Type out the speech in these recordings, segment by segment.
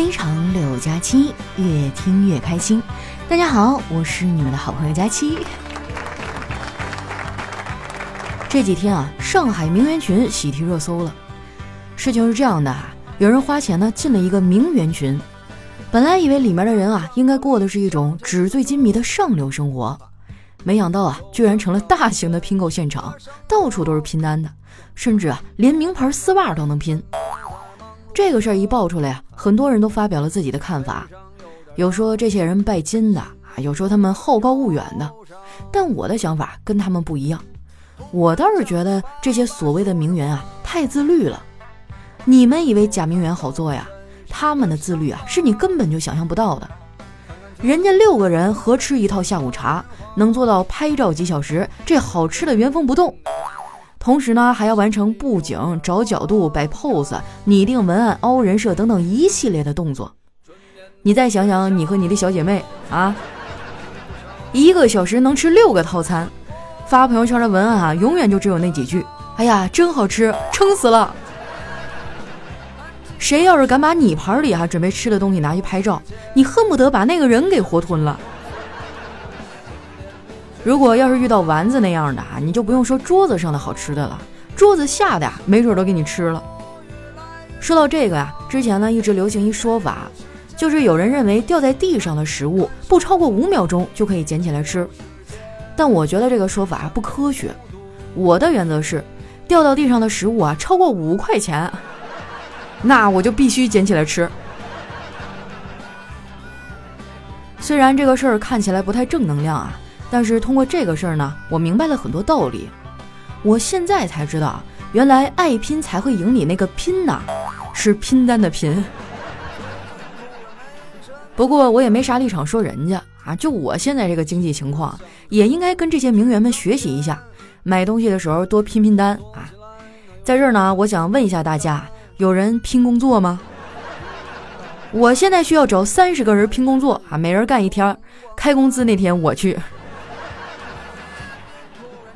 非常六加七，越听越开心。大家好，我是你们的好朋友佳期。这几天啊，上海名媛群喜提热搜了。事情是这样的，有人花钱呢进了一个名媛群，本来以为里面的人啊应该过的是一种纸醉金迷的上流生活，没想到啊，居然成了大型的拼购现场，到处都是拼单的，甚至啊连名牌丝袜都能拼。这个事儿一爆出来啊，很多人都发表了自己的看法，有说这些人拜金的啊，有说他们好高骛远的，但我的想法跟他们不一样。我倒是觉得这些所谓的名媛啊，太自律了。你们以为假名媛好做呀？他们的自律啊，是你根本就想象不到的。人家六个人合吃一套下午茶，能做到拍照几小时，这好吃的原封不动。同时呢，还要完成布景、找角度、摆 pose、拟定文案、凹人设等等一系列的动作。你再想想，你和你的小姐妹啊，一个小时能吃六个套餐。发朋友圈的文案啊，永远就只有那几句。哎呀，真好吃，撑死了！谁要是敢把你盘里哈准备吃的东西拿去拍照，你恨不得把那个人给活吞了。如果要是遇到丸子那样的啊，你就不用说桌子上的好吃的了，桌子下的呀，没准都给你吃了。说到这个呀，之前呢一直流行一说法，就是有人认为掉在地上的食物不超过五秒钟就可以捡起来吃。但我觉得这个说法不科学。我的原则是，掉到地上的食物啊，超过五块钱，那我就必须捡起来吃。虽然这个事儿看起来不太正能量啊，但是通过这个事儿呢，我明白了很多道理。我现在才知道，原来爱拼才会赢你那个拼呐，是拼单的拼。不过我也没啥立场说人家。啊，就我现在这个经济情况，也应该跟这些名媛们学习一下，买东西的时候多拼拼单啊。在这儿呢，我想问一下大家，有人拼工作吗？我现在需要找三十个人拼工作啊，每人干一天，开工资那天我去。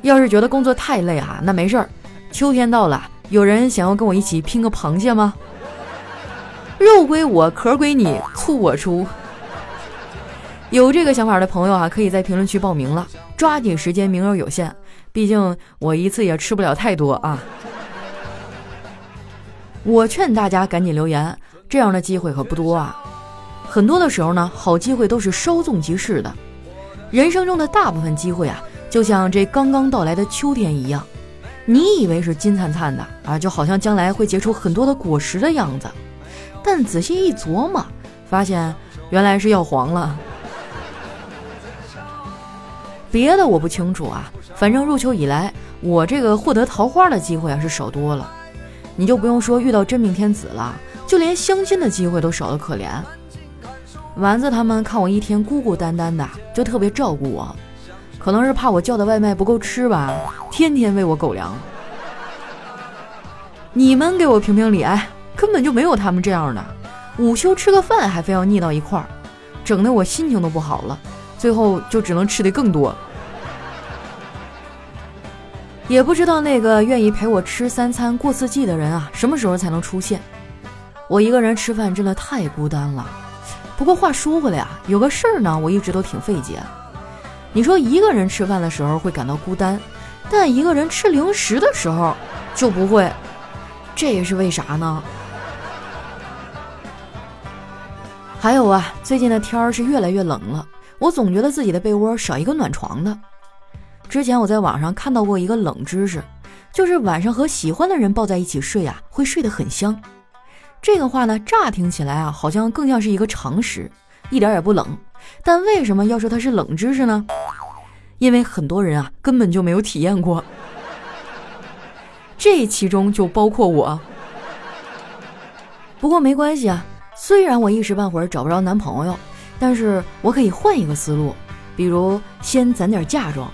要是觉得工作太累啊，那没事儿，秋天到了，有人想要跟我一起拼个螃蟹吗？肉归我，壳归你，醋我出。有这个想法的朋友啊，可以在评论区报名了，抓紧时间，名额有限。毕竟我一次也吃不了太多啊。我劝大家赶紧留言，这样的机会可不多啊。很多的时候呢，好机会都是稍纵即逝的。人生中的大部分机会啊，就像这刚刚到来的秋天一样，你以为是金灿灿的啊，就好像将来会结出很多的果实的样子，但仔细一琢磨，发现原来是要黄了。别的我不清楚啊，反正入秋以来，我这个获得桃花的机会啊是少多了。你就不用说遇到真命天子了，就连相亲的机会都少得可怜。丸子他们看我一天孤孤单单的，就特别照顾我，可能是怕我叫的外卖不够吃吧，天天喂我狗粮。你们给我评评理，哎，根本就没有他们这样的，午休吃个饭还非要腻到一块儿，整得我心情都不好了。最后就只能吃的更多，也不知道那个愿意陪我吃三餐过四季的人啊，什么时候才能出现？我一个人吃饭真的太孤单了。不过话说回来啊，有个事儿呢，我一直都挺费解。你说一个人吃饭的时候会感到孤单，但一个人吃零食的时候就不会，这也是为啥呢？还有啊，最近的天儿是越来越冷了。我总觉得自己的被窝少一个暖床的。之前我在网上看到过一个冷知识，就是晚上和喜欢的人抱在一起睡啊，会睡得很香。这个话呢，乍听起来啊，好像更像是一个常识，一点也不冷。但为什么要说它是冷知识呢？因为很多人啊，根本就没有体验过。这其中就包括我。不过没关系啊，虽然我一时半会儿找不着男朋友。但是我可以换一个思路，比如先攒点嫁妆。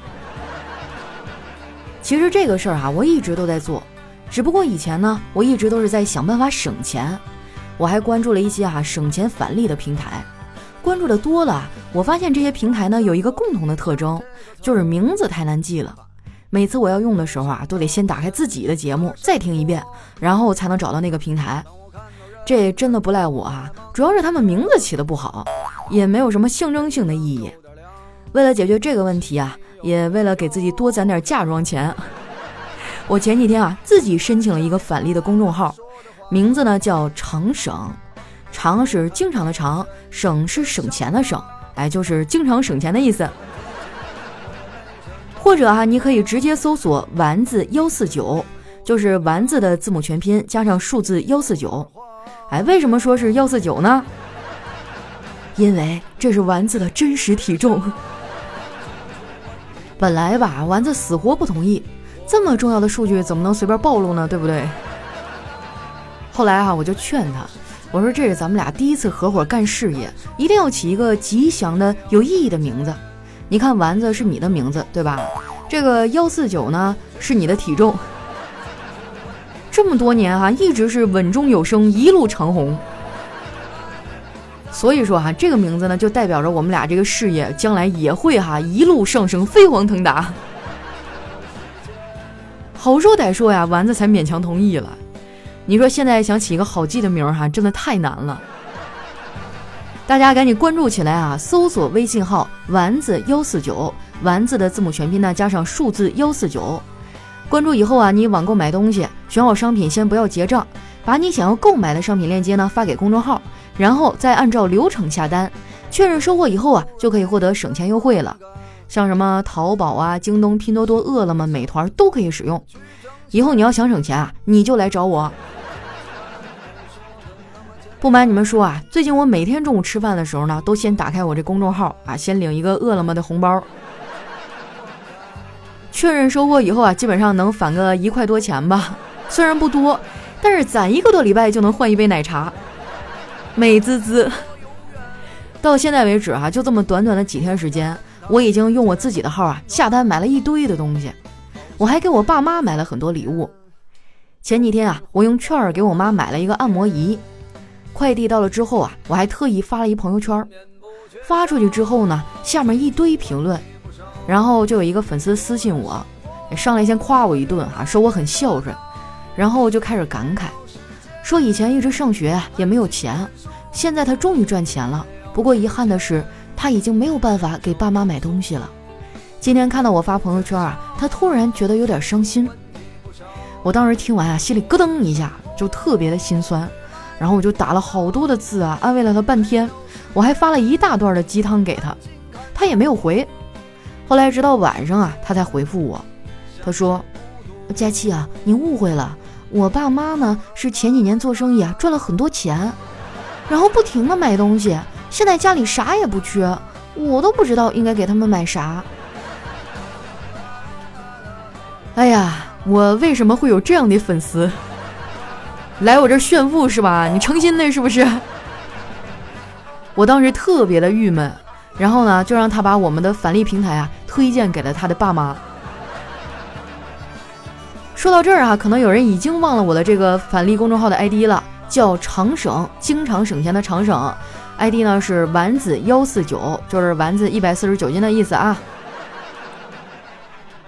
其实这个事儿啊，我一直都在做，只不过以前呢，我一直都是在想办法省钱。我还关注了一些哈省钱返利的平台，关注的多了，我发现这些平台呢有一个共同的特征，就是名字太难记了。每次我要用的时候啊，都得先打开自己的节目再听一遍，然后才能找到那个平台。这真的不赖我啊，主要是他们名字起的不好，也没有什么象征性的意义。为了解决这个问题啊，也为了给自己多攒点嫁妆钱，我前几天啊自己申请了一个返利的公众号，名字呢叫常省，常是经常的常，省是省钱的省，哎，就是经常省钱的意思。或者啊，你可以直接搜索“丸子幺四九”，就是丸子的字母全拼加上数字幺四九。哎，为什么说是幺四九呢？因为这是丸子的真实体重。本来吧，丸子死活不同意，这么重要的数据怎么能随便暴露呢？对不对？后来啊，我就劝他，我说这是咱们俩第一次合伙干事业，一定要起一个吉祥的、有意义的名字。你看，丸子是你的名字，对吧？这个幺四九呢，是你的体重。这么多年哈，一直是稳中有升，一路长红。所以说哈，这个名字呢，就代表着我们俩这个事业将来也会哈一路上升，飞黄腾达。好说歹说呀，丸子才勉强同意了。你说现在想起一个好记的名儿哈，真的太难了。大家赶紧关注起来啊！搜索微信号“丸子幺四九”，丸子的字母全拼呢加上数字幺四九。关注以后啊，你网购买东西，选好商品先不要结账，把你想要购买的商品链接呢发给公众号，然后再按照流程下单，确认收货以后啊，就可以获得省钱优惠了。像什么淘宝啊、京东、拼多多、饿了么、美团都可以使用。以后你要想省钱啊，你就来找我。不瞒你们说啊，最近我每天中午吃饭的时候呢，都先打开我这公众号啊，先领一个饿了么的红包，确认收货以后啊，基本上能返个一块多钱吧。虽然不多，但是攒一个多礼拜就能换一杯奶茶，美滋滋。到现在为止哈，就这么短短的几天时间，我已经用我自己的号啊下单买了一堆的东西，我还给我爸妈买了很多礼物。前几天啊，我用券儿给我妈买了一个按摩仪。快递到了之后啊，我还特意发了一朋友圈，发出去之后呢，下面一堆评论，然后就有一个粉丝私信我，上来先夸我一顿哈，说我很孝顺，然后就开始感慨，说以前一直上学也没有钱，现在他终于赚钱了，不过遗憾的是他已经没有办法给爸妈买东西了。今天看到我发朋友圈啊，他突然觉得有点伤心，我当时听完啊，心里咯噔一下，就特别的心酸。然后我就打了好多的字啊，安慰了他半天，我还发了一大段的鸡汤给他，他也没有回。后来直到晚上啊，他才回复我，他说：“佳琪啊，你误会了，我爸妈呢是前几年做生意啊赚了很多钱，然后不停的买东西，现在家里啥也不缺，我都不知道应该给他们买啥。”哎呀，我为什么会有这样的粉丝？来我这炫富是吧？你诚心的是不是？我当时特别的郁闷，然后呢，就让他把我们的返利平台啊推荐给了他的爸妈。说到这儿啊，可能有人已经忘了我的这个返利公众号的 ID 了，叫常省，经常省钱的常省，ID 呢是丸子幺四九，就是丸子一百四十九斤的意思啊。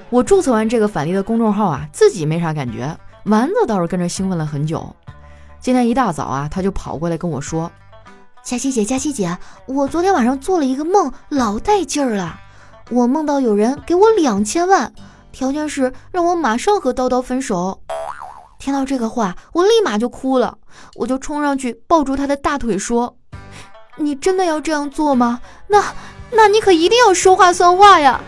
我注册完这个返利的公众号啊，自己没啥感觉，丸子倒是跟着兴奋了很久。今天一大早啊，他就跑过来跟我说：“佳琪姐，佳琪姐，我昨天晚上做了一个梦，老带劲儿了。我梦到有人给我两千万，条件是让我马上和叨叨分手。”听到这个话，我立马就哭了，我就冲上去抱住他的大腿说：“你真的要这样做吗？那，那你可一定要说话算话呀！”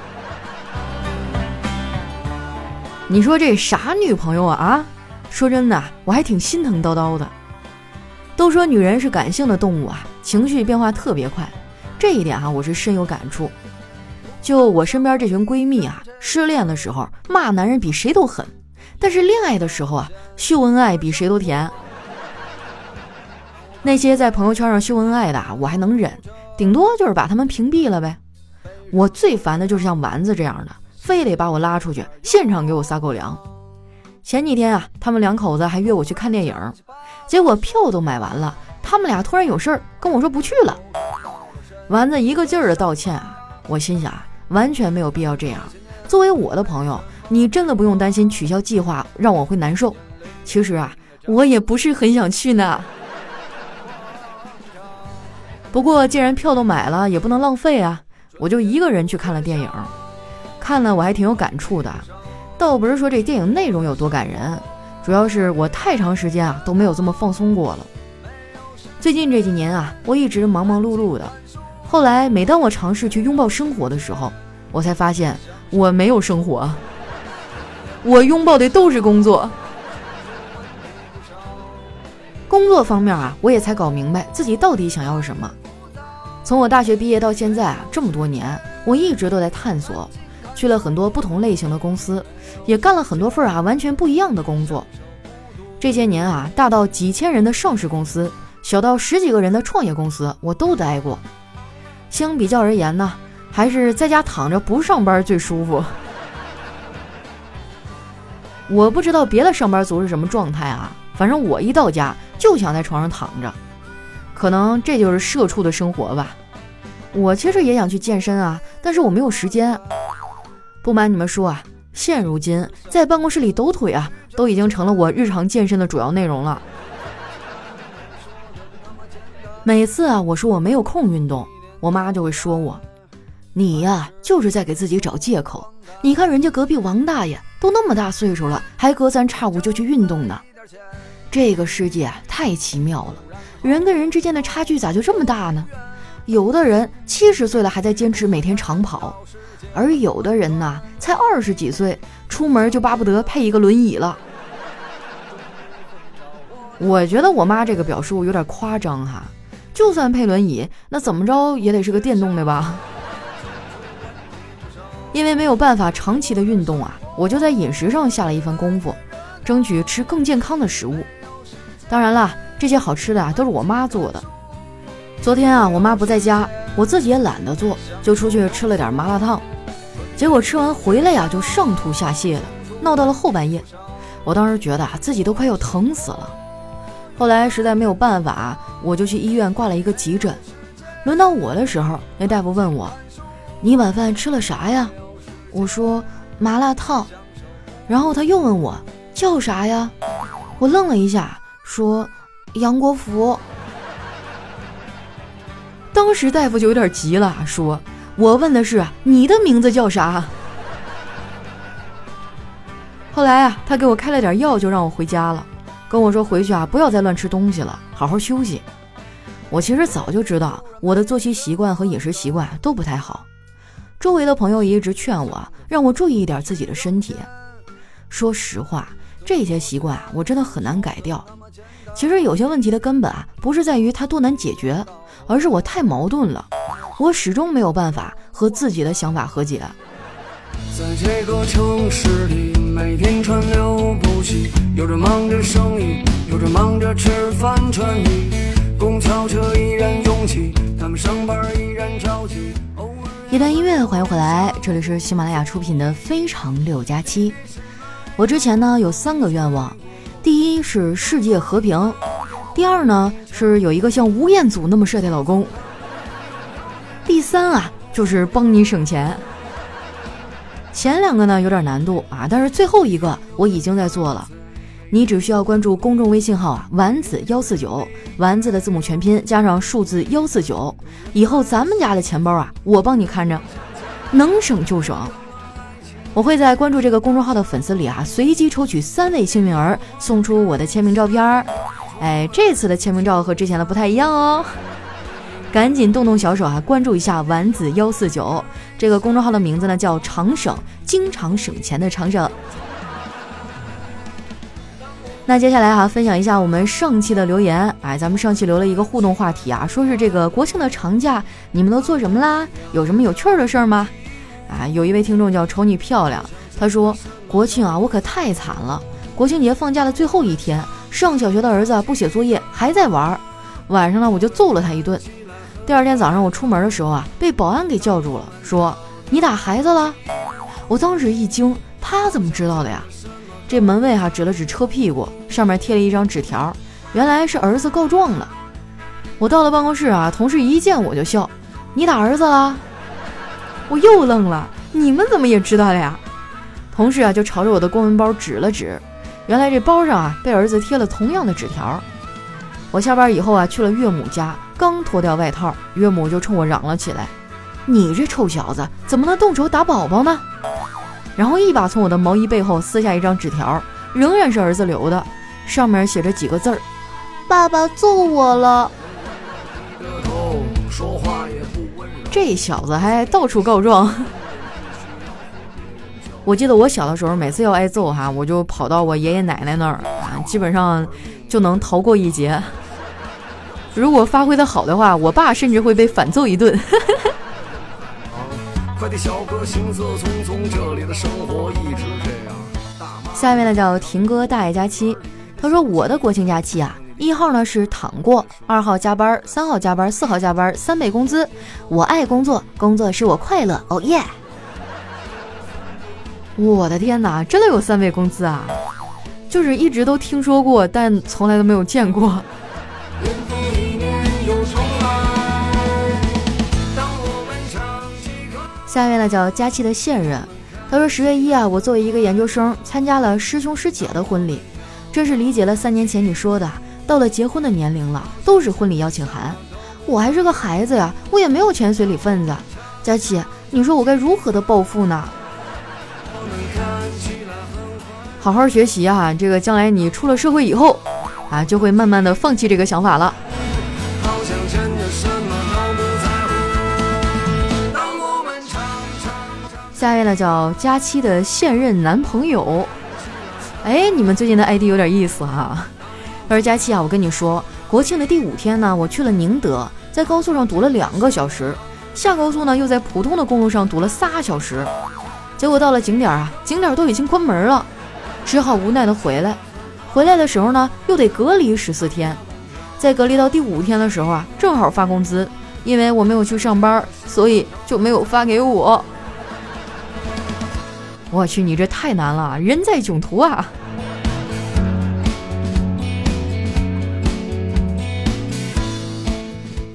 你说这啥女朋友啊啊？说真的，我还挺心疼叨叨的。都说女人是感性的动物啊，情绪变化特别快，这一点哈我是深有感触。就我身边这群闺蜜啊，失恋的时候骂男人比谁都狠，但是恋爱的时候啊，秀恩爱比谁都甜。那些在朋友圈上秀恩爱的，我还能忍，顶多就是把他们屏蔽了呗。我最烦的就是像丸子这样的，非得把我拉出去，现场给我撒狗粮。前几天啊，他们两口子还约我去看电影，结果票都买完了，他们俩突然有事儿跟我说不去了。丸子一个劲儿的道歉啊，我心想完全没有必要这样。作为我的朋友，你真的不用担心取消计划让我会难受。其实啊，我也不是很想去呢。不过既然票都买了，也不能浪费啊，我就一个人去看了电影。看了我还挺有感触的，倒不是说这电影内容有多感人，主要是我太长时间啊都没有这么放松过了。最近这几年啊，我一直忙忙碌碌的。后来每当我尝试去拥抱生活的时候，我才发现我没有生活，我拥抱的都是工作。工作方面啊，我也才搞明白自己到底想要什么。从我大学毕业到现在啊，这么多年，我一直都在探索，去了很多不同类型的公司，也干了很多份啊完全不一样的工作。这些年啊，大到几千人的上市公司。小到十几个人的创业公司，我都待过。相比较而言呢，还是在家躺着不上班最舒服。我不知道别的上班族是什么状态啊，反正我一到家就想在床上躺着。可能这就是社畜的生活吧。我其实也想去健身啊，但是我没有时间。不瞒你们说啊，现如今在办公室里抖腿啊，都已经成了我日常健身的主要内容了。每次啊，我说我没有空运动，我妈就会说我：“你呀，就是在给自己找借口。你看人家隔壁王大爷都那么大岁数了，还隔三差五就去运动呢。这个世界太奇妙了，人跟人之间的差距咋就这么大呢？有的人七十岁了还在坚持每天长跑，而有的人呢，才二十几岁，出门就巴不得配一个轮椅了。我觉得我妈这个表述有点夸张哈。”就算配轮椅，那怎么着也得是个电动的吧？因为没有办法长期的运动啊，我就在饮食上下了一番功夫，争取吃更健康的食物。当然了，这些好吃的啊都是我妈做的。昨天啊，我妈不在家，我自己也懒得做，就出去吃了点麻辣烫。结果吃完回来呀，就上吐下泻的，闹到了后半夜。我当时觉得啊，自己都快要疼死了。后来实在没有办法，我就去医院挂了一个急诊。轮到我的时候，那大夫问我：“你晚饭吃了啥呀？”我说：“麻辣烫。”然后他又问我：“叫啥呀？”我愣了一下，说：“杨国福。”当时大夫就有点急了，说：“我问的是你的名字叫啥？”后来啊，他给我开了点药，就让我回家了。跟我说回去啊，不要再乱吃东西了，好好休息。我其实早就知道我的作息习惯和饮食习惯都不太好，周围的朋友也一直劝我，让我注意一点自己的身体。说实话，这些习惯啊，我真的很难改掉。其实有些问题的根本啊，不是在于它多难解决，而是我太矛盾了，我始终没有办法和自己的想法和解。在这个城市里，每天川流不息，有着忙着生意，有着忙着吃饭穿衣，公交车依然拥挤，他们上班依然着急。一段音乐，欢迎回来，这里是喜马拉雅出品的《非常六加七》。我之前呢有三个愿望，第一是世界和平，第二呢是有一个像吴彦祖那么帅的老公，第三啊就是帮你省钱。前两个呢有点难度啊，但是最后一个我已经在做了。你只需要关注公众微信号啊，丸子幺四九，丸子的字母全拼加上数字幺四九，以后咱们家的钱包啊，我帮你看着，能省就省。我会在关注这个公众号的粉丝里啊，随机抽取三位幸运儿，送出我的签名照片儿。哎，这次的签名照和之前的不太一样哦。赶紧动动小手啊，关注一下丸子幺四九这个公众号的名字呢，叫常省，经常省钱的常省。那接下来哈，分享一下我们上期的留言。哎，咱们上期留了一个互动话题啊，说是这个国庆的长假你们都做什么啦？有什么有趣儿的事儿吗？啊，有一位听众叫瞅你漂亮，他说国庆啊，我可太惨了。国庆节放假的最后一天，上小学的儿子不写作业，还在玩儿，晚上呢我就揍了他一顿。第二天早上我出门的时候啊，被保安给叫住了，说你打孩子了。我当时一惊，他怎么知道的呀？这门卫哈指了指车屁股，上面贴了一张纸条，原来是儿子告状了。我到了办公室啊，同事一见我就笑，你打儿子了？我又愣了，你们怎么也知道的呀？同事啊就朝着我的公文包指了指，原来这包上啊被儿子贴了同样的纸条。我下班以后啊，去了岳母家，刚脱掉外套，岳母就冲我嚷了起来：“你这臭小子，怎么能动手打宝宝呢？”然后一把从我的毛衣背后撕下一张纸条，仍然是儿子留的，上面写着几个字儿：“爸爸揍我了。”这小子还到处告状。我记得我小的时候，每次要挨揍哈，我就跑到我爷爷奶奶那儿啊，基本上就能逃过一劫。如果发挥的好的话，我爸甚至会被反揍一顿。下一位呢叫婷哥大爷假期，他说我的国庆假期啊，一号呢是躺过，二号加班，三号加班，四号加班，三倍工资。我爱工作，工作使我快乐。哦耶！我的天哪，真的有三倍工资啊！就是一直都听说过，但从来都没有见过。下面呢叫佳期的现任，他说十月一啊，我作为一个研究生参加了师兄师姐的婚礼，真是理解了三年前你说的，到了结婚的年龄了，都是婚礼邀请函。我还是个孩子呀，我也没有钱随礼份子。佳期，你说我该如何的报复呢？好好学习啊，这个将来你出了社会以后啊，就会慢慢的放弃这个想法了。下一位呢叫佳期的现任男朋友，哎，你们最近的 ID 有点意思哈。他说佳期啊，我跟你说，国庆的第五天呢，我去了宁德，在高速上堵了两个小时，下高速呢又在普通的公路上堵了仨小时，结果到了景点啊，景点都已经关门了，只好无奈的回来。回来的时候呢，又得隔离十四天，在隔离到第五天的时候啊，正好发工资，因为我没有去上班，所以就没有发给我。我去，你这太难了，人在囧途啊！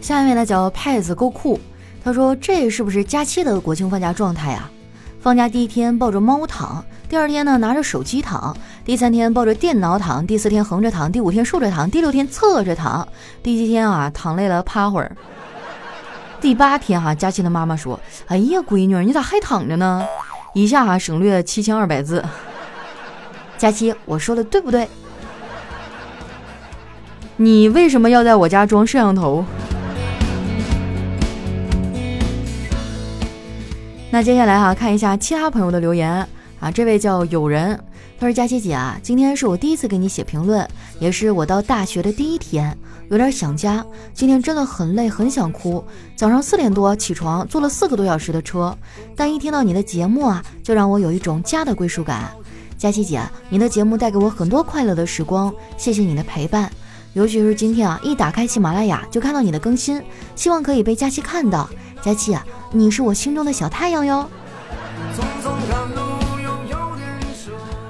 下面呢叫派子够酷，他说这是不是假期的国庆放假状态啊？放假第一天抱着猫躺，第二天呢拿着手机躺，第三天抱着电脑躺，第四天横着躺，第五天竖着躺，第六天侧着躺，第七天啊躺累了趴会儿，第八天哈，佳期的妈妈说：“哎呀，闺女，你咋还躺着呢？”以下哈省略七千二百字。佳期，我说的对不对？你为什么要在我家装摄像头？那接下来哈看一下其他朋友的留言啊，这位叫友人，他说：“佳期姐啊，今天是我第一次给你写评论，也是我到大学的第一天。”有点想家，今天真的很累，很想哭。早上四点多起床，坐了四个多小时的车，但一听到你的节目啊，就让我有一种家的归属感。佳琪姐，你的节目带给我很多快乐的时光，谢谢你的陪伴。尤其是今天啊，一打开喜马拉雅就看到你的更新，希望可以被佳琪看到。佳琪啊，你是我心中的小太阳哟。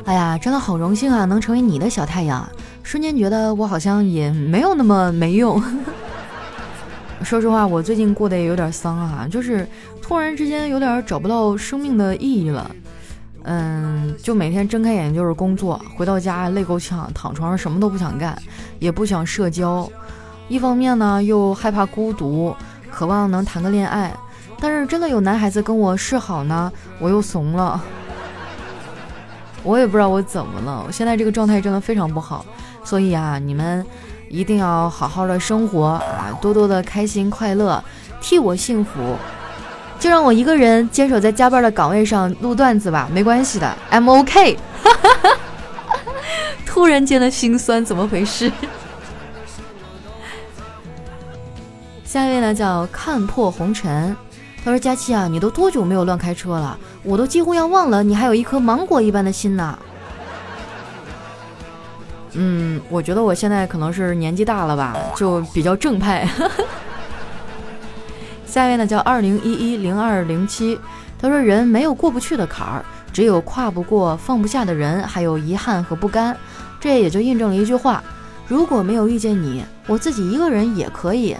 哎呀，真的好荣幸啊，能成为你的小太阳。瞬间觉得我好像也没有那么没用。说实话，我最近过得也有点丧啊，就是突然之间有点找不到生命的意义了。嗯，就每天睁开眼就是工作，回到家累够呛，躺床上什么都不想干，也不想社交。一方面呢，又害怕孤独，渴望能谈个恋爱，但是真的有男孩子跟我示好呢，我又怂了。我也不知道我怎么了，我现在这个状态真的非常不好。所以啊，你们一定要好好的生活啊，多多的开心快乐，替我幸福，就让我一个人坚守在加班的岗位上录段子吧，没关系的，I'm OK。突然间的心酸，怎么回事？下一位呢，叫看破红尘。他说：“佳期啊，你都多久没有乱开车了？我都几乎要忘了你还有一颗芒果一般的心呢。”嗯，我觉得我现在可能是年纪大了吧，就比较正派。下一位呢叫二零一一零二零七，他说人没有过不去的坎儿，只有跨不过、放不下的人，还有遗憾和不甘。这也就印证了一句话：如果没有遇见你，我自己一个人也可以。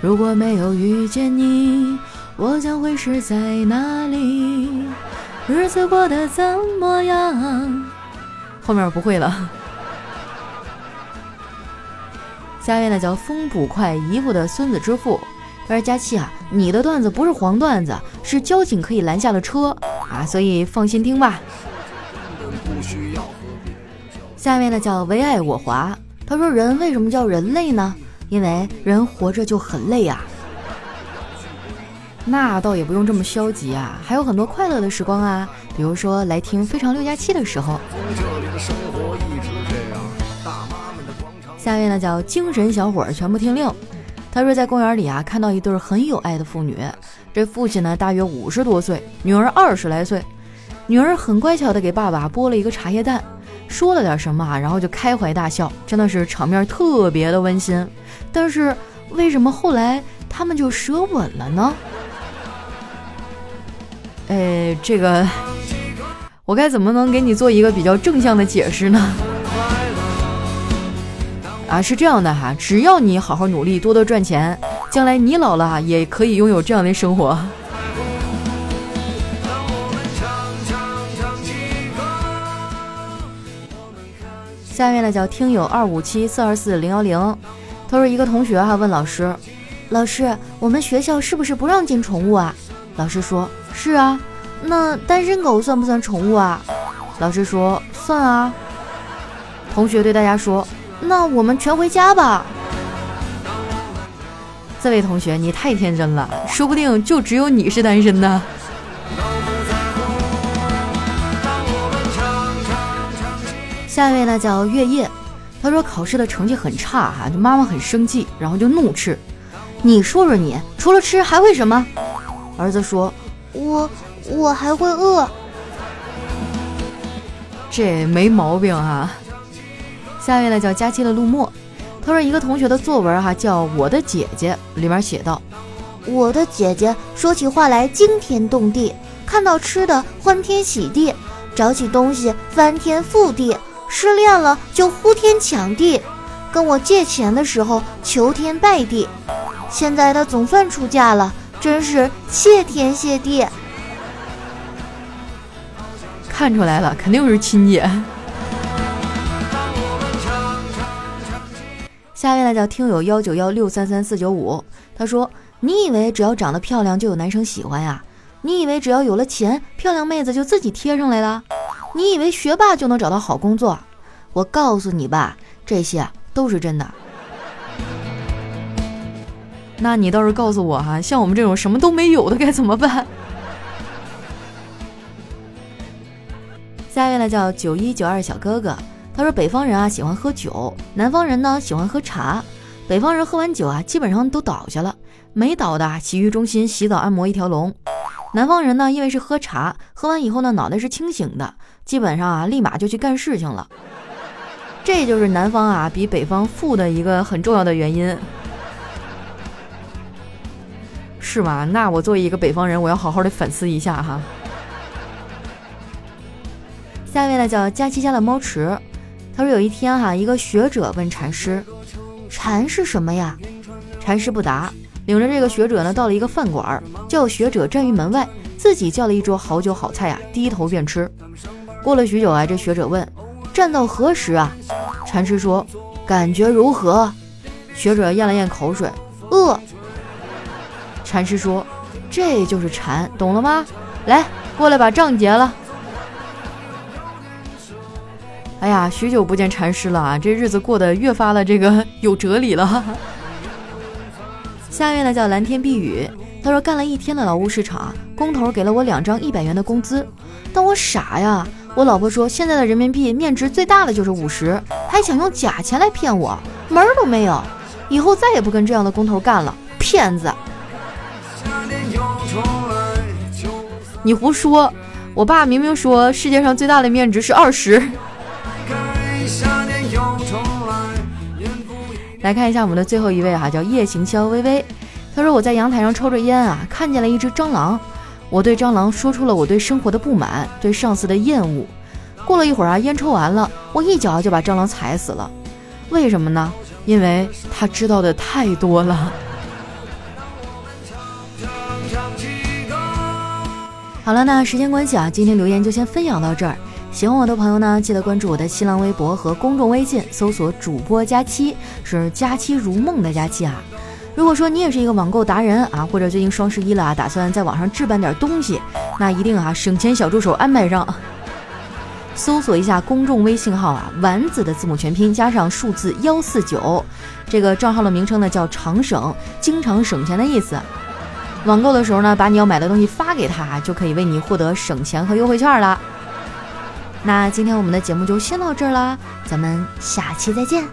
如果没有遇见你，我将会是在哪里？日子过得怎么样？后面不会了。下面呢叫风捕快姨父的孙子之父，他说：“佳期啊，你的段子不是黄段子，是交警可以拦下的车啊，所以放心听吧。”下面呢叫唯爱我华，他说：“人为什么叫人类呢？因为人活着就很累啊。”那倒也不用这么消极啊，还有很多快乐的时光啊，比如说来听非常六加七的时候。下面呢叫精神小伙全部听令。他说在公园里啊看到一对很有爱的父女，这父亲呢大约五十多岁，女儿二十来岁，女儿很乖巧的给爸爸剥了一个茶叶蛋，说了点什么啊，然后就开怀大笑，真的是场面特别的温馨。但是为什么后来他们就舌吻了呢？哎，这个我该怎么能给你做一个比较正向的解释呢？啊，是这样的哈，只要你好好努力，多多赚钱，将来你老了也可以拥有这样的生活。下面呢叫听友二五七四二四零幺零，他说一个同学哈问老师，老师，我们学校是不是不让进宠物啊？老师说。是啊，那单身狗算不算宠物啊？老师说算啊。同学对大家说：“那我们全回家吧。”这位同学，你太天真了，说不定就只有你是单身呢。下一位呢叫月夜，他说考试的成绩很差哈，就妈妈很生气，然后就怒斥：“你说说你，除了吃还会什么？”儿子说。我我还会饿，这没毛病啊。下面呢叫佳期的陆墨，他说一个同学的作文哈叫我的姐姐，里面写道：我的姐姐说起话来惊天动地，看到吃的欢天喜地，找起东西翻天覆地，失恋了就呼天抢地，跟我借钱的时候求天拜地，现在她总算出嫁了。真是谢天谢地，看出来了，肯定是亲姐。下面呢叫听友幺九幺六三三四九五，他说：“你以为只要长得漂亮就有男生喜欢呀？你以为只要有了钱，漂亮妹子就自己贴上来了？你以为学霸就能找到好工作？我告诉你吧，这些都是真的。”那你倒是告诉我哈，像我们这种什么都没有的该怎么办？下一位呢叫九一九二小哥哥，他说北方人啊喜欢喝酒，南方人呢喜欢喝茶。北方人喝完酒啊基本上都倒下了，没倒的洗浴中心洗澡按摩一条龙。南方人呢因为是喝茶，喝完以后呢脑袋是清醒的，基本上啊立马就去干事情了。这就是南方啊比北方富的一个很重要的原因。是吗？那我作为一个北方人，我要好好的反思一下哈。下一位呢叫佳琪家的猫池，他说有一天哈，一个学者问禅师：“禅是什么呀？”禅师不答，领着这个学者呢到了一个饭馆，叫学者站于门外，自己叫了一桌好酒好菜啊，低头便吃。过了许久啊，这学者问：“站到何时啊？”禅师说：“感觉如何？”学者咽了咽口水，饿。禅师说：“这就是禅，懂了吗？来，过来把账结了。”哎呀，许久不见禅师了啊，这日子过得越发的这个有哲理了。下面呢叫蓝天碧雨，他说干了一天的劳务市场，工头给了我两张一百元的工资，但我傻呀，我老婆说现在的人民币面值最大的就是五十，还想用假钱来骗我，门儿都没有，以后再也不跟这样的工头干了，骗子。你胡说！我爸明明说世界上最大的面值是二十。来看一下我们的最后一位哈，叫夜行肖微微。他说我在阳台上抽着烟啊，看见了一只蟑螂。我对蟑螂说出了我对生活的不满，对上司的厌恶。过了一会儿啊，烟抽完了，我一脚就把蟑螂踩死了。为什么呢？因为他知道的太多了。好了，那时间关系啊，今天留言就先分享到这儿。喜欢我的朋友呢，记得关注我的新浪微博和公众微信，搜索“主播佳期”，是“佳期如梦”的佳期啊。如果说你也是一个网购达人啊，或者最近双十一了啊，打算在网上置办点东西，那一定啊省钱小助手安排上。搜索一下公众微信号啊，丸子的字母全拼加上数字幺四九，这个账号的名称呢叫常省，经常省钱的意思。网购的时候呢，把你要买的东西发给他，就可以为你获得省钱和优惠券了。那今天我们的节目就先到这儿啦，咱们下期再见。